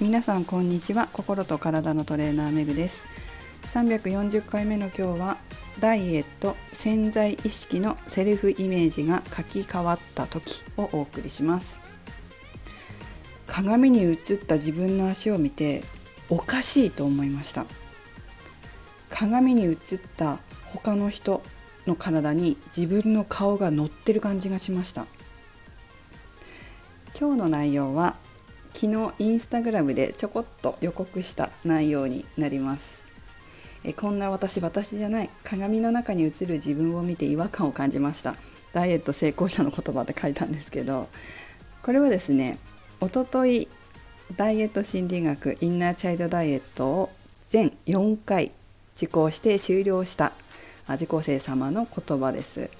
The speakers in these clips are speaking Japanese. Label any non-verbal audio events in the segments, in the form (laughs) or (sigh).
皆さんこんにちは。心と体のトレーナーめぐです。340回目の今日はダイエット潜在意識のセルフイメージが書き換わった時をお送りします。鏡に映った自分の足を見ておかしいと思いました。鏡に映った他の人の体に自分の顔が乗ってる感じがしました。今日の内容は昨日インスタグラムでちょこっと予告した内容になります。えこんな私私じゃない鏡の中に映る自分を見て違和感を感じました。ダイエット成功者の言葉って書いたんですけどこれはですねおとといダイエット心理学インナーチャイルドダイエットを全4回受講して終了した受講生様の言葉です。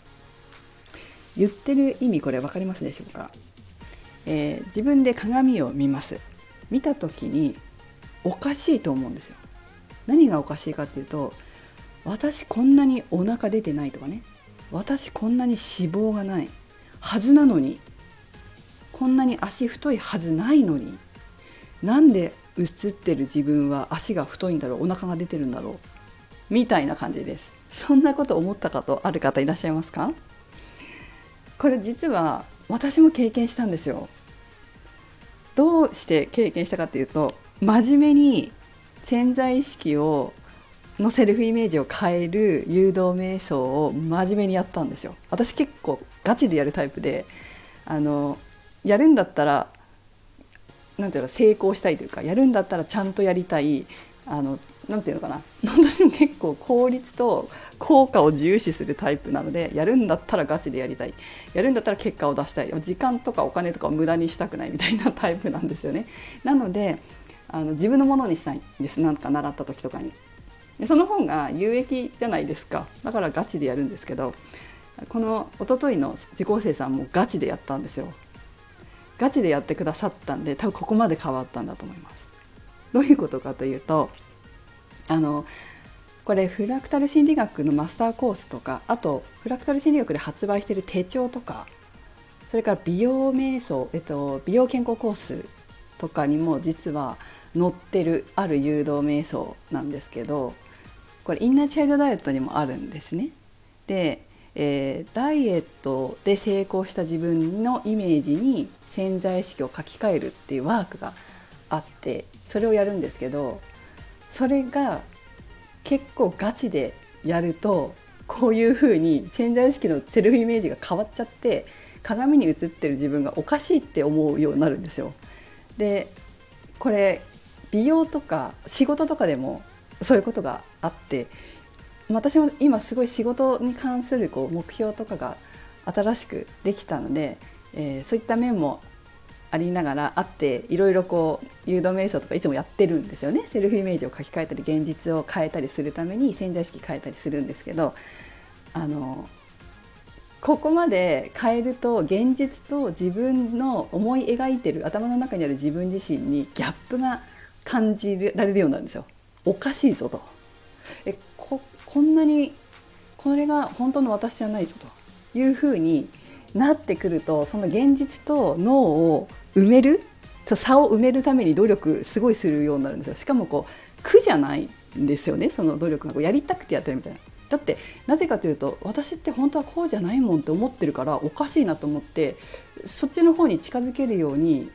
言ってる意味これ分かりますでしょうか？えー、自分で鏡を見ます。見た時におかしいと思うんですよ。何がおかしいかっていうと私こんなにお腹出てないとかね。私こんなに脂肪がない。はずなのに。こんなに足太いはずないのに。なんで映ってる自分は足が太いんだろう。お腹が出てるんだろう。みたいな感じです。そんなこと思ったことある方いらっしゃいますか？これ実は私も経験したんですよ。どうして経験したかっていうと真面目に潜在意識をのセルフイメージを変える誘導瞑想を真面目にやったんですよ。私結構ガチでやるタイプであのやるんだったらなんていうの成功したいというかやるんだったらちゃんとやりたいあのなんていうのかな。私も結構効率と効果を重視するタイプなのでやるんだったらガチでやりたい。やるんだったら結果を出したい。時間とかお金とかを無駄にしたくないみたいなタイプなんですよね。なのであの自分のものにしたいんです。なんか習った時とかに。でその方が有益じゃないですか。だからガチでやるんですけどこの一昨日の受講生さんもガチでやったんですよ。ガチでやってくださったんで多分ここまで変わったんだと思います。どういうことかというとあのこれフラクタル心理学のマスターコースとかあとフラクタル心理学で発売している手帳とかそれから美容瞑想、えっと、美容健康コースとかにも実は載ってるある誘導瞑想なんですけどこれインナーチャイルドダイエットにもあるんですね。で、えー、ダイエットで成功した自分のイメージに潜在意識を書き換えるっていうワークがあってそれをやるんですけどそれが結構ガチでやるとこういう風に潜在意識のセルフイメージが変わっちゃって鏡に映ってる自分がおかしいって思うようになるんですよ。でこれ美容とか仕事とかでもそういうことがあって私も今すごい仕事に関するこう目標とかが新しくできたので、えー、そういった面もありながらあっていろいろこう誘導瞑想とかいつもやってるんですよね。セルフイメージを書き換えたり現実を変えたりするために潜在意識変えたりするんですけどあのここまで変えると現実と自分の思い描いてる頭の中にある自分自身にギャップが感じられるようになるんですよ。おかしいぞと。えここんなにこれが本当の私じゃないぞと。いうふうになってくるとその現実と脳を埋める差を埋めるために努力すごいするようになるんですよ。しかもこう苦じゃないんですよね。その努力がこうやりたくてやってるみたいな。だってなぜかというと私って本当はこうじゃないもんって思ってるからおかしいなと思ってそっちの方に近づけるように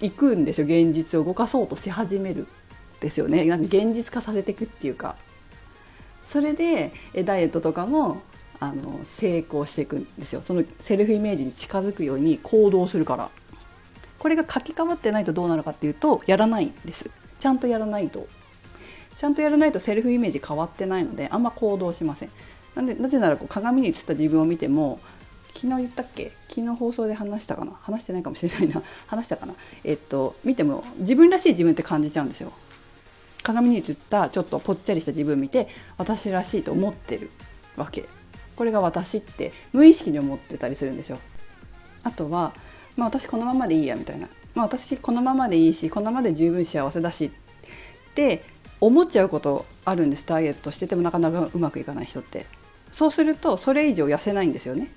行くんですよ。現実を動かそうとし始めるですよね。なんか現実化させていくっていうか。それでダイエットとかもあの成功していくんですよ。そのセルフイメージに近づくように行動するから。これが書き換わってないとどうなるかっていうとやらないんです。ちゃんとやらないと。ちゃんとやらないとセルフイメージ変わってないのであんま行動しません。なんでなぜならこう鏡に映った自分を見ても昨日言ったっけ？昨日放送で話したかな？話してないかもしれないな。(laughs) 話したかな？えっと見ても自分らしい自分って感じちゃうんですよ。鏡に映ったちょっとぽっちゃりした自分見て私らしいと思ってるわけ。これが私って無意識に思ってたりするんですよ。あとはまあ、私このままでいいやみたいな、まあ、私このままでいいしこのままで十分幸せだしって思っちゃうことあるんです。ダイエットしててもなかなかうまくいかない人って。そうするとそれ以上痩せないんですよね。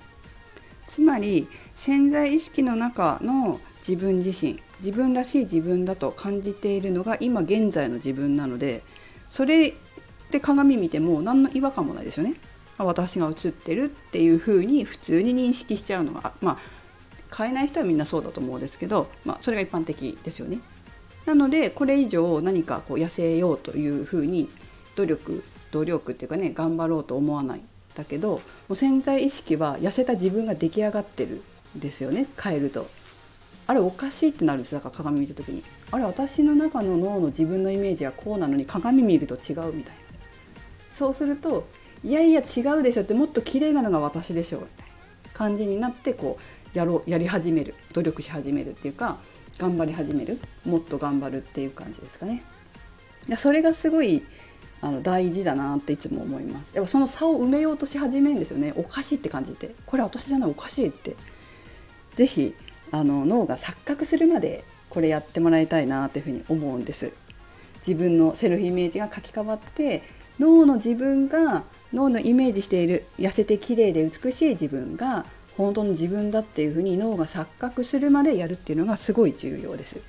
つまり潜在意識の中の自分自身自分らしい自分だと感じているのが今現在の自分なのでそれで鏡見ても何の違和感もないですよね。私が映ってるっていう風に普通に認識しちゃうのがまあ変えない人はみんなそうだと思うんですけど、まあ、それが一般的ですよね。なのでこれ以上何かこう痩せようというふうに努力努力っていうかね頑張ろうと思わないだけどもう潜在意識は痩せた自分が出来上がってるんですよね。変えると。あれおかしいってなるんですだから鏡見た時に。あれ私の中の脳の自分のイメージはこうなのに鏡見ると違うみたいな。そうするといやいや違うでしょってもっと綺麗なのが私でしょみたいな感じになってこうやろうやり始める努力し始めるっていうか頑張り始めるもっと頑張るっていう感じですかね。それがすごいあの大事だなっていつも思います。やっぱその差を埋めようとし始めるんですよね。おかしいって感じてこれ私じゃないおかしいって。是非あの脳が錯覚するまでこれやってもらいたいなっていうふうに思うんです。自分のセルフイメージが書き換わって脳の自分が脳のイメージしている痩せて綺麗で美しい自分が本当の自分だっていうふうに脳が錯覚するまでやるっていうのがすごい重要です。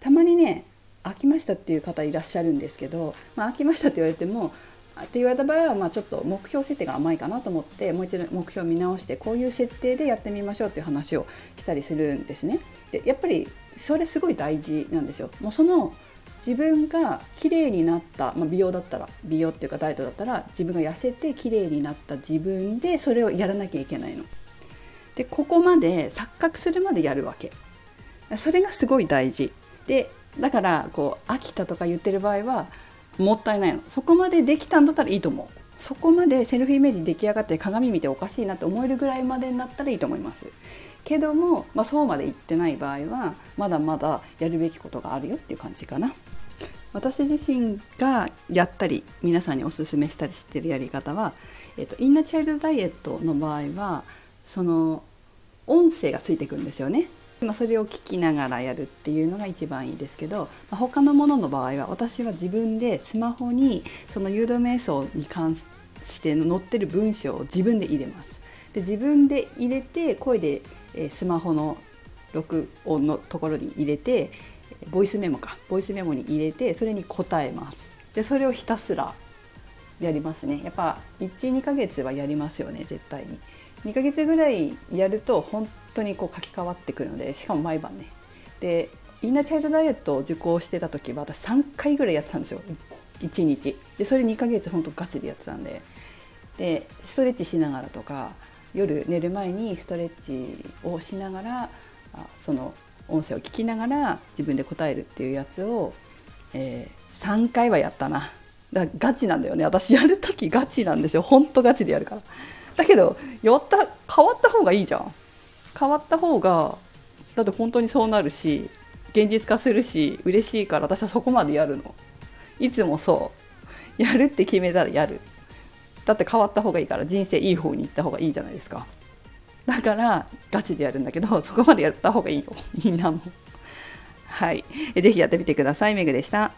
たまにね飽きましたっていう方いらっしゃるんですけど、まあ、飽きましたって言われてもって言われた場合はまあちょっと目標設定が甘いかなと思ってもう一度目標を見直してこういう設定でやってみましょうっていう話をしたりするんですね。でやっぱりそれすごい大事なんですよ。もうその自分が綺麗になった、まあ、美容だったら美容っていうかダイエットだったら自分が痩せて綺麗になった自分でそれをやらなきゃいけないの。でここまで錯覚するまでやるわけ。それがすごい大事。でだからこう飽きたとか言ってる場合はもったいないの。そこまでできたんだったらいいと思う。そこまでセルフイメージ出来上がって鏡見ておかしいなって思えるぐらいまでになったらいいと思います。けども、まあ、そうまでいってない場合はまだまだやるべきことがあるよっていう感じかな。私自身がやったり皆さんにおすすめしたりしてるやり方は、えーと、インナーチャイルドダイエットの場合はその音声がついてくるんですよね。ま、それを聞きながらやるっていうのが一番いいですけど、ま、他のものの場合は私は自分でスマホにその誘導瞑想に関しての載ってる文章を自分で入れます。で自分で入れて声で、えスマホの録音のところに入れてボイスメモか。ボイスメモに入れてそれに答えます。でそれをひたすらやりますね。やっぱ12ヶ月はやりますよね絶対に。2ヶ月ぐらいやると本当にこう書き換わってくるのでしかも毎晩ね。でインナーチャイルドダイエットを受講してた時は私3回ぐらいやってたんですよ。1日でそれ2ヶ月本当ガチでやってたんで。でストレッチしながらとか夜寝る前にストレッチをしながらその音声を聞きながら自分で答えるっていうやつを、えー、3回はやったな。だガチなんだよね。私やる時ガチなんですよ。ほんとガチでやるから。だけどやった変わった方がいいじゃん。変わった方がだって本当にそうなるし現実化するし嬉しいから私はそこまでやるの。いつもそう。やるって決めたらやる。だって変わった方がいいから人生いい方に行った方がいいじゃないですか。だからガチでやるんだけど (laughs) そこまでやった方がいいよ。みんなも。はい。是非やってみてください。めぐでした。